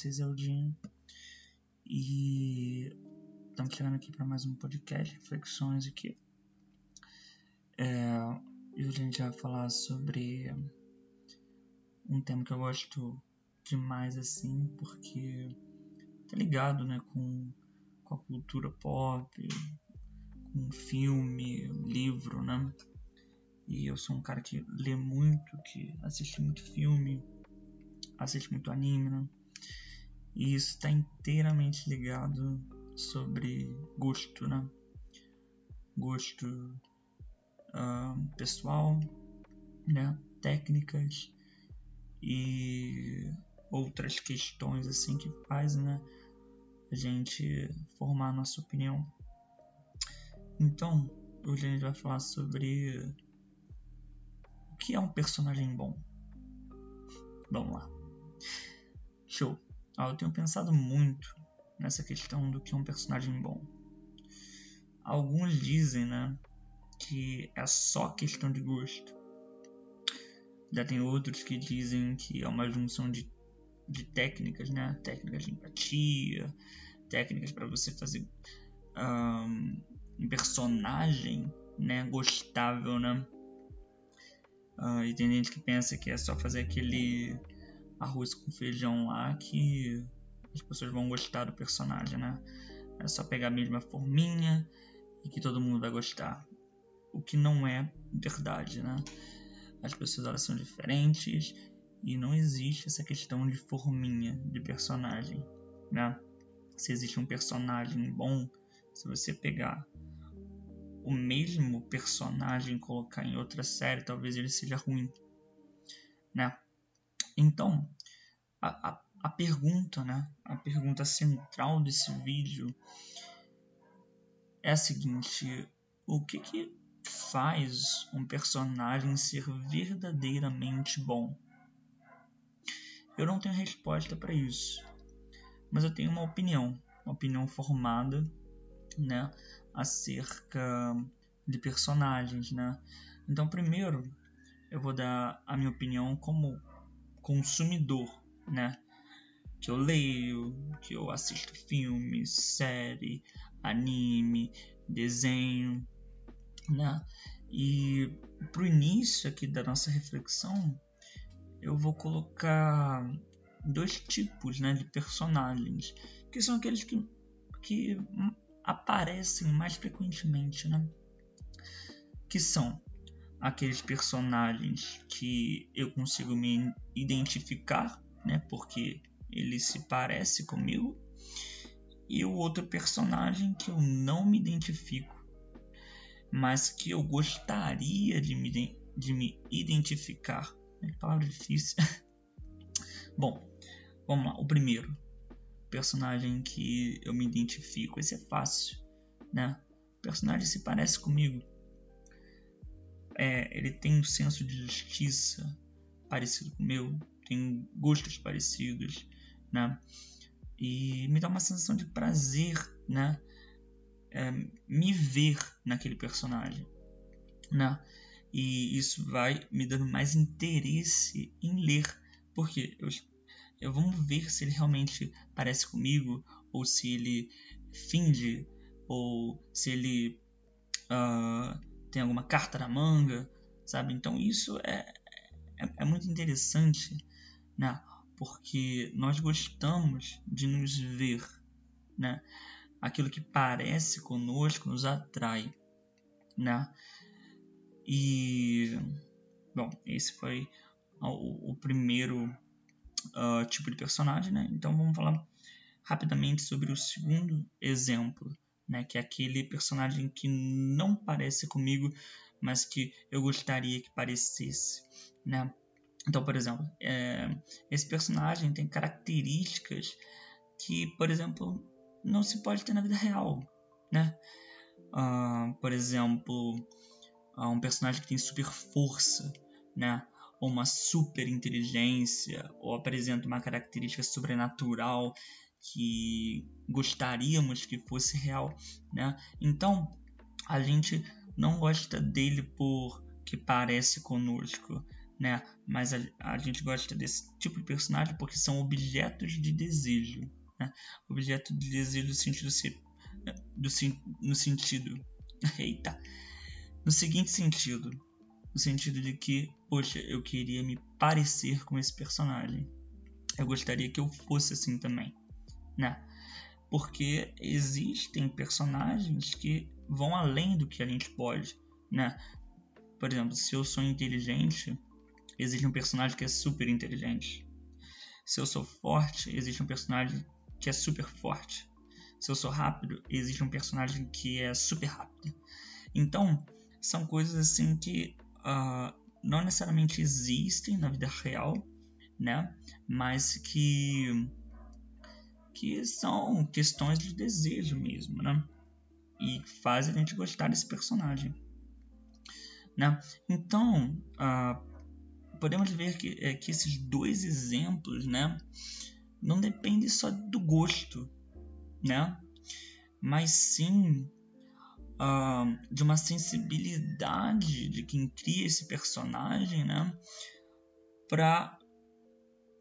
vocês é o Dinho. E estamos chegando aqui para mais um podcast, reflexões aqui. É, e hoje a gente vai falar sobre um tema que eu gosto demais assim, porque tá ligado, né, com, com a cultura pop, com filme, livro, né? E eu sou um cara que lê muito, que assiste muito filme, assiste muito anime, né? E isso está inteiramente ligado sobre gosto, né? Gosto uh, pessoal, né? Técnicas e outras questões assim que fazem, né? A gente formar a nossa opinião. Então, hoje a gente vai falar sobre que é um personagem bom? Vamos lá. Show. Ah, eu tenho pensado muito nessa questão do que é um personagem bom. Alguns dizem, né, que é só questão de gosto. Já tem outros que dizem que é uma junção de, de técnicas, né? Técnicas de empatia, técnicas para você fazer um, um personagem, né, gostável, né? Uh, e tem gente que pensa que é só fazer aquele arroz com feijão lá que as pessoas vão gostar do personagem, né? É só pegar a mesma forminha e que todo mundo vai gostar. O que não é verdade, né? As pessoas elas são diferentes e não existe essa questão de forminha de personagem, né? Se existe um personagem bom, se você pegar o mesmo personagem colocar em outra série, talvez ele seja ruim, né? Então, a, a, a pergunta, né? A pergunta central desse vídeo é a seguinte: o que que faz um personagem ser verdadeiramente bom? Eu não tenho resposta para isso, mas eu tenho uma opinião, uma opinião formada, né? acerca de personagens, né? Então, primeiro, eu vou dar a minha opinião como consumidor, né? Que eu leio, que eu assisto filme, série, anime, desenho, né? E pro início aqui da nossa reflexão, eu vou colocar dois tipos, né, de personagens, que são aqueles que, que aparecem mais frequentemente, né? Que são aqueles personagens que eu consigo me identificar, né? Porque ele se parece comigo. E o outro personagem que eu não me identifico, mas que eu gostaria de me, de me identificar. É palavra difícil. Bom, vamos lá. O primeiro, personagem que eu me identifico. Esse é fácil, né? O personagem se parece comigo. É, ele tem um senso de justiça parecido com o meu, tem gostos parecidos, né? E me dá uma sensação de prazer, né? É, me ver naquele personagem, né? E isso vai me dando mais interesse em ler, porque eu eu, vamos ver se ele realmente parece comigo, ou se ele finge, ou se ele uh, tem alguma carta na manga, sabe? Então isso é, é, é muito interessante, né? Porque nós gostamos de nos ver, né? Aquilo que parece conosco nos atrai, né? E bom, esse foi o, o primeiro uh, tipo de personagem, né? Então vamos falar rapidamente sobre o segundo exemplo, né? Que é aquele personagem que não parece comigo, mas que eu gostaria que parecesse, né? Então, por exemplo, é, esse personagem tem características que, por exemplo, não se pode ter na vida real, né? Uh, por exemplo, uh, um personagem que tem super força, né? ou uma super inteligência, ou apresenta uma característica sobrenatural que gostaríamos que fosse real, né? Então, a gente não gosta dele por que parece conosco, né? Mas a, a gente gosta desse tipo de personagem porque são objetos de desejo, né? Objeto de desejo no sentido do, no sentido, eita, no seguinte sentido, no sentido de que, poxa, eu queria me parecer com esse personagem. Eu gostaria que eu fosse assim também, né? Porque existem personagens que vão além do que a gente pode, né? Por exemplo, se eu sou inteligente, existe um personagem que é super inteligente. Se eu sou forte, existe um personagem que é super forte. Se eu sou rápido, existe um personagem que é super rápido. Então, são coisas assim que uh, não necessariamente existem na vida real, né? Mas que que são questões de desejo mesmo, né? E fazem a gente gostar desse personagem, né? Então, uh, podemos ver que, é, que esses dois exemplos, né? Não dependem só do gosto, né? Mas sim uh, de uma sensibilidade de quem cria esse personagem, né? Para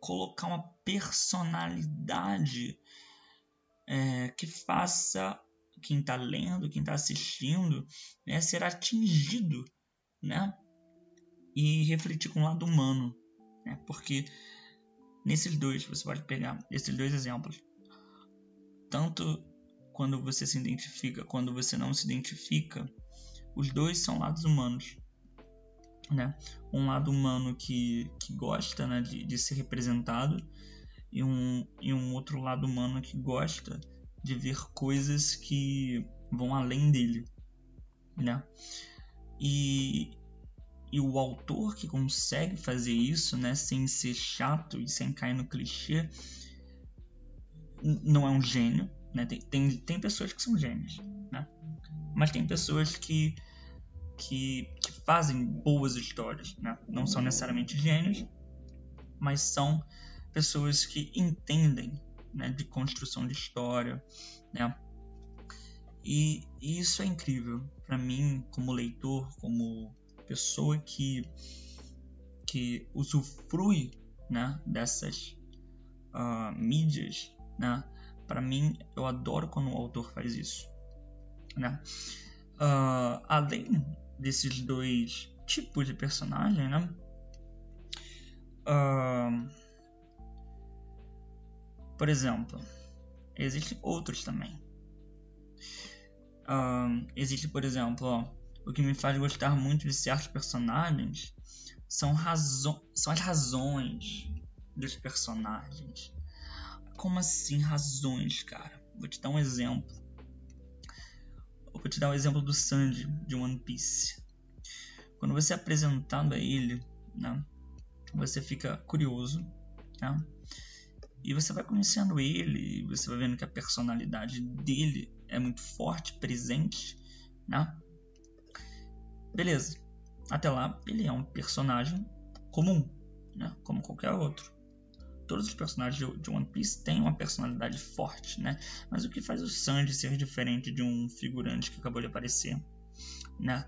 colocar uma personalidade é, que faça quem está lendo, quem está assistindo, né, ser atingido, né? E refletir com o lado humano, né? Porque nesses dois, você pode pegar esses dois exemplos, tanto quando você se identifica, quando você não se identifica, os dois são lados humanos. Né? Um lado humano que, que gosta né, de, de ser representado e um, e um outro lado humano que gosta de ver coisas que vão além dele. Né? E, e o autor que consegue fazer isso né, sem ser chato e sem cair no clichê não é um gênio, né? Tem, tem, tem pessoas que são gênios, né? Mas tem pessoas que, que, que fazem boas histórias, né? Não são necessariamente gênios, mas são pessoas que entendem né, de construção de história, né? E, e isso é incrível para mim, como leitor, como pessoa que que usufrui, né, dessas uh, mídias, né? Para mim, eu adoro quando o autor faz isso. Né? Uh, além desses dois tipos de personagem, né? Uh, por exemplo, existem outros também. Uh, existe, por exemplo, ó, o que me faz gostar muito de certos personagens são, são as razões dos personagens. Como assim razões, cara? Vou te dar um exemplo. Eu vou te dar o um exemplo do Sanji de One Piece. Quando você é apresentado a ele, né, você fica curioso, né? E você vai conhecendo ele, você vai vendo que a personalidade dele é muito forte, presente, né? Beleza. Até lá, ele é um personagem comum, né? Como qualquer outro todos os personagens de One Piece têm uma personalidade forte, né? Mas o que faz o Sanji ser diferente de um figurante que acabou de aparecer, né?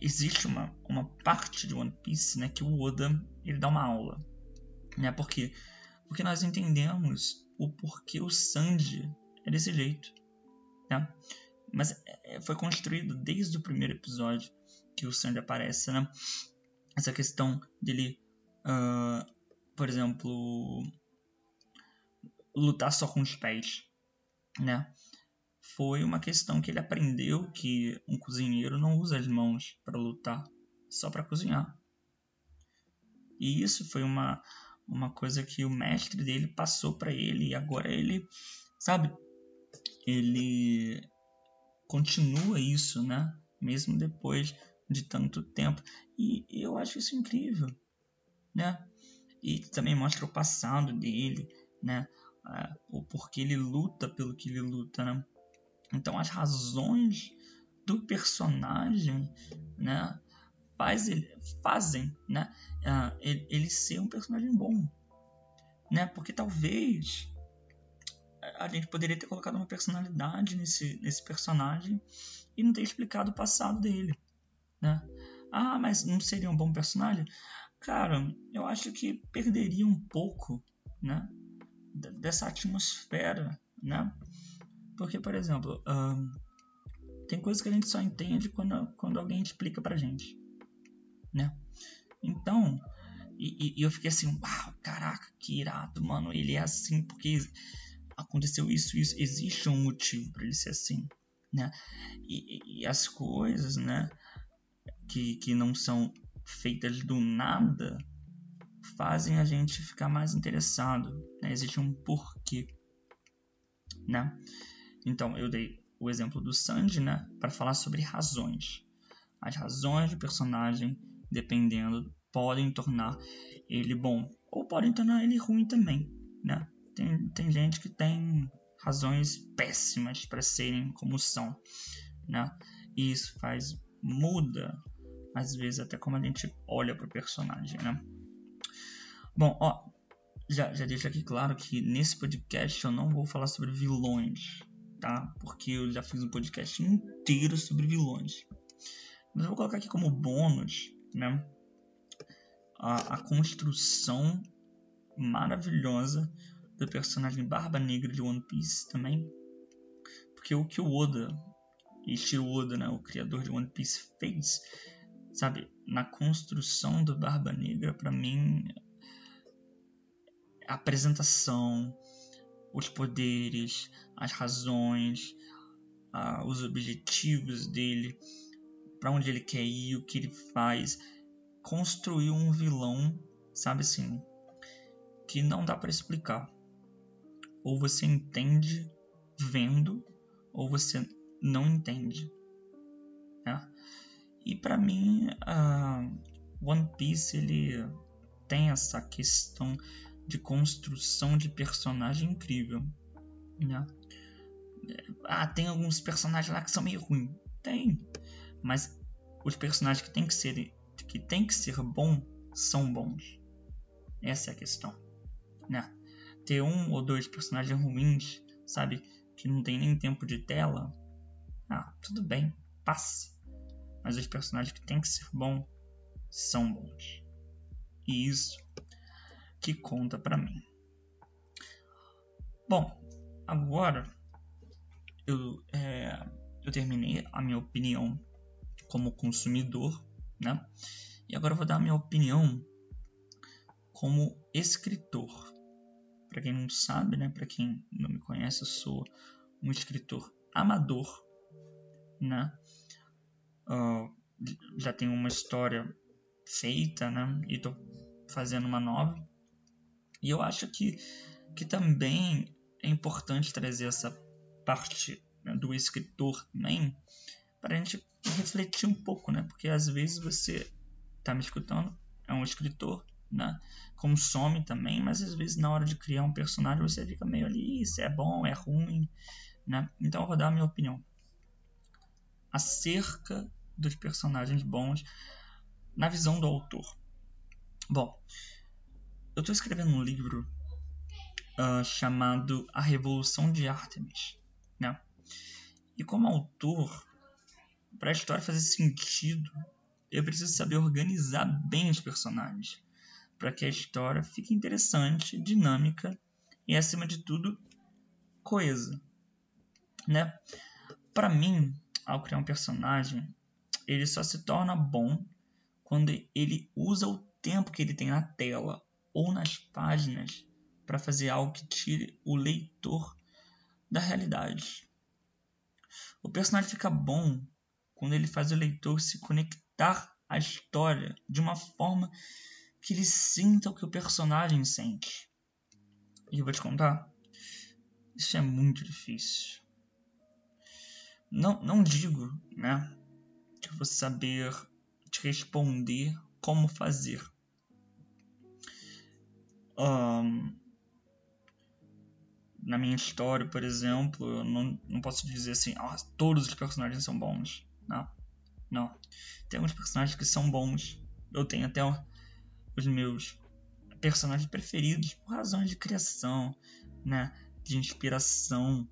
Existe uma, uma parte de One Piece, né, que o Oda ele dá uma aula, né? Porque porque nós entendemos o porquê o Sanji é desse jeito, né? Mas é, foi construído desde o primeiro episódio que o Sanji aparece, né? Essa questão dele uh, por exemplo, lutar só com os pés, né? Foi uma questão que ele aprendeu que um cozinheiro não usa as mãos para lutar, só para cozinhar. E isso foi uma uma coisa que o mestre dele passou para ele e agora ele, sabe, ele continua isso, né? Mesmo depois de tanto tempo. E eu acho isso incrível, né? e também mostra o passado dele, né? O porquê ele luta pelo que ele luta, né? Então as razões do personagem, né? Faz ele, fazem, né? Uh, ele, ele ser um personagem bom, né? Porque talvez a gente poderia ter colocado uma personalidade nesse, nesse personagem e não ter explicado o passado dele, né? Ah, mas não seria um bom personagem? Cara, eu acho que perderia um pouco, né? Dessa atmosfera, né? Porque, por exemplo, um, tem coisas que a gente só entende quando, quando alguém explica pra gente, né? Então, e, e, eu fiquei assim, uau, caraca, que irado, mano. Ele é assim porque aconteceu isso, isso. Existe um motivo para ele ser assim, né? E, e, as coisas, né, que, que não são feitas do nada, fazem a gente ficar mais interessado. Né? Existe um porquê, né? Então, eu dei o exemplo do Sanji, né, para falar sobre razões. As razões do personagem, dependendo podem tornar ele bom ou podem tornar ele ruim também, né? Tem, tem gente que tem razões péssimas para serem como são, né? E isso faz muda às vezes até como a gente olha para o personagem, né? Bom, ó, já, já deixo aqui claro que nesse podcast eu não vou falar sobre vilões, tá? Porque eu já fiz um podcast inteiro sobre vilões. Mas eu vou colocar aqui como bônus, né? a, a construção maravilhosa do personagem Barba Negra de One Piece também. Porque o que o Oda, Ishiro Oda, né, o criador de One Piece, fez, sabe, na construção do Barba Negra, para mim, a apresentação, os poderes, as razões, uh, os objetivos dele, para onde ele quer ir, o que ele faz, construiu um vilão, sabe assim, que não dá para explicar. Ou você entende vendo, ou você não entende. Né? E para mim, uh, One Piece ele tem essa questão de construção de personagem incrível. Né? Ah, tem alguns personagens lá que são meio ruins. Tem. Mas os personagens que tem que ser que tem que ser bom são bons. Essa é a questão, né? Ter um ou dois personagens ruins, sabe, que não tem nem tempo de tela, ah, tudo bem, passe. Mas os personagens que tem que ser bom são bons. E isso que conta para mim. Bom, agora eu, é, eu terminei a minha opinião como consumidor né? E agora eu vou dar a minha opinião como escritor. Para quem não sabe, né? Para quem não me conhece, eu sou um escritor amador, né? Uh, já tenho uma história feita, né? E tô fazendo uma nova. E eu acho que, que também é importante trazer essa parte né, do escritor também, para a gente refletir um pouco, né? Porque às vezes você está me escutando, é um escritor, né? Consome também, mas às vezes na hora de criar um personagem você fica meio ali, isso é bom, é ruim, né? Então eu vou dar a minha opinião acerca dos personagens bons na visão do autor. Bom, eu estou escrevendo um livro uh, chamado A Revolução de Artemis, né? E como autor, para a história fazer sentido, eu preciso saber organizar bem os personagens, para que a história fique interessante, dinâmica e, acima de tudo, coesa. Né? Para mim, ao criar um personagem, ele só se torna bom quando ele usa o tempo que ele tem na tela ou nas páginas para fazer algo que tire o leitor da realidade. O personagem fica bom quando ele faz o leitor se conectar à história de uma forma que ele sinta o que o personagem sente. E eu vou te contar, isso é muito difícil. Não, não digo, né, que eu vou saber te responder como fazer. Um, na minha história, por exemplo, eu não, não posso dizer assim, ah, todos os personagens são bons. Não. Não. Tem alguns personagens que são bons. Eu tenho até os meus personagens preferidos por razões de criação, né? De inspiração,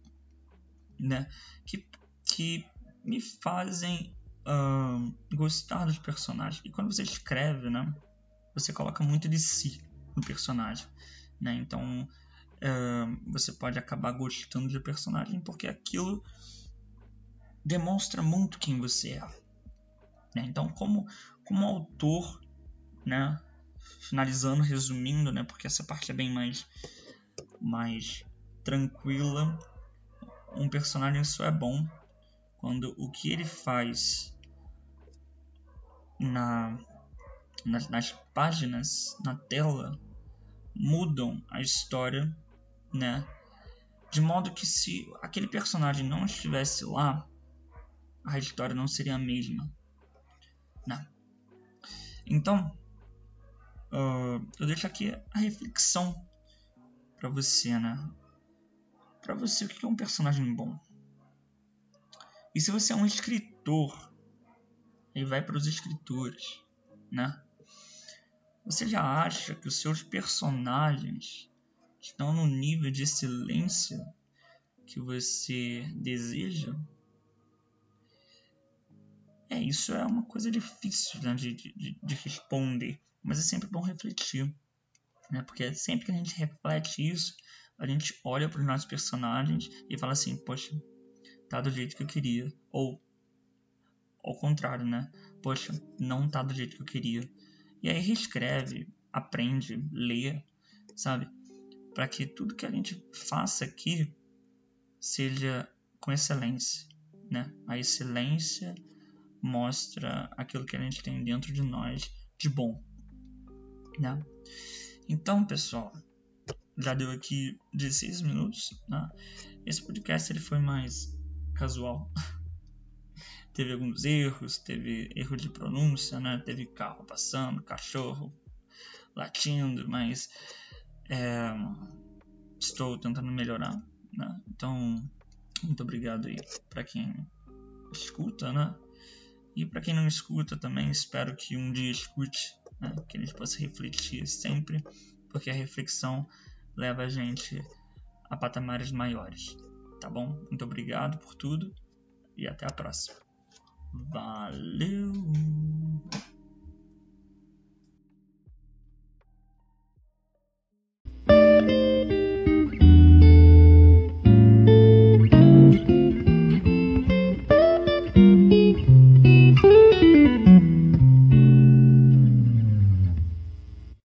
né? Que, que me fazem uh, gostar dos personagens. E quando você escreve, né, você coloca muito de si no personagem, né? Então uh, você pode acabar gostando de personagem porque aquilo demonstra muito quem você é. Né? Então, como como autor, né? Finalizando, resumindo, né? Porque essa parte é bem mais mais tranquila. Um personagem só é bom quando o que ele faz na, nas, nas páginas, na tela, mudam a história, né? De modo que se aquele personagem não estivesse lá, a história não seria a mesma, né? Então, uh, eu deixo aqui a reflexão para você, né? Para você, o que é um personagem bom? E se você é um escritor, e vai para os escritores, né? Você já acha que os seus personagens estão no nível de excelência que você deseja? É, isso é uma coisa difícil né, de, de, de responder, mas é sempre bom refletir, né? Porque sempre que a gente reflete isso, a gente olha para os nossos personagens e fala assim, poxa, tá do jeito que eu queria. Ou ao contrário, né? Poxa, não tá do jeito que eu queria. E aí reescreve, aprende, lê, sabe? Para que tudo que a gente faça aqui seja com excelência, né? A excelência mostra aquilo que a gente tem dentro de nós de bom, né? Então, pessoal, já deu aqui 16 minutos, né? Esse podcast ele foi mais casual. teve alguns erros, teve erro de pronúncia, né? Teve carro passando, cachorro latindo, mas é, estou tentando melhorar, né? Então, muito obrigado aí para quem escuta, né? E para quem não escuta também, espero que um dia escute, né? que a gente possa refletir sempre, porque a reflexão leva a gente a patamares maiores tá bom? Muito obrigado por tudo e até a próxima. Valeu!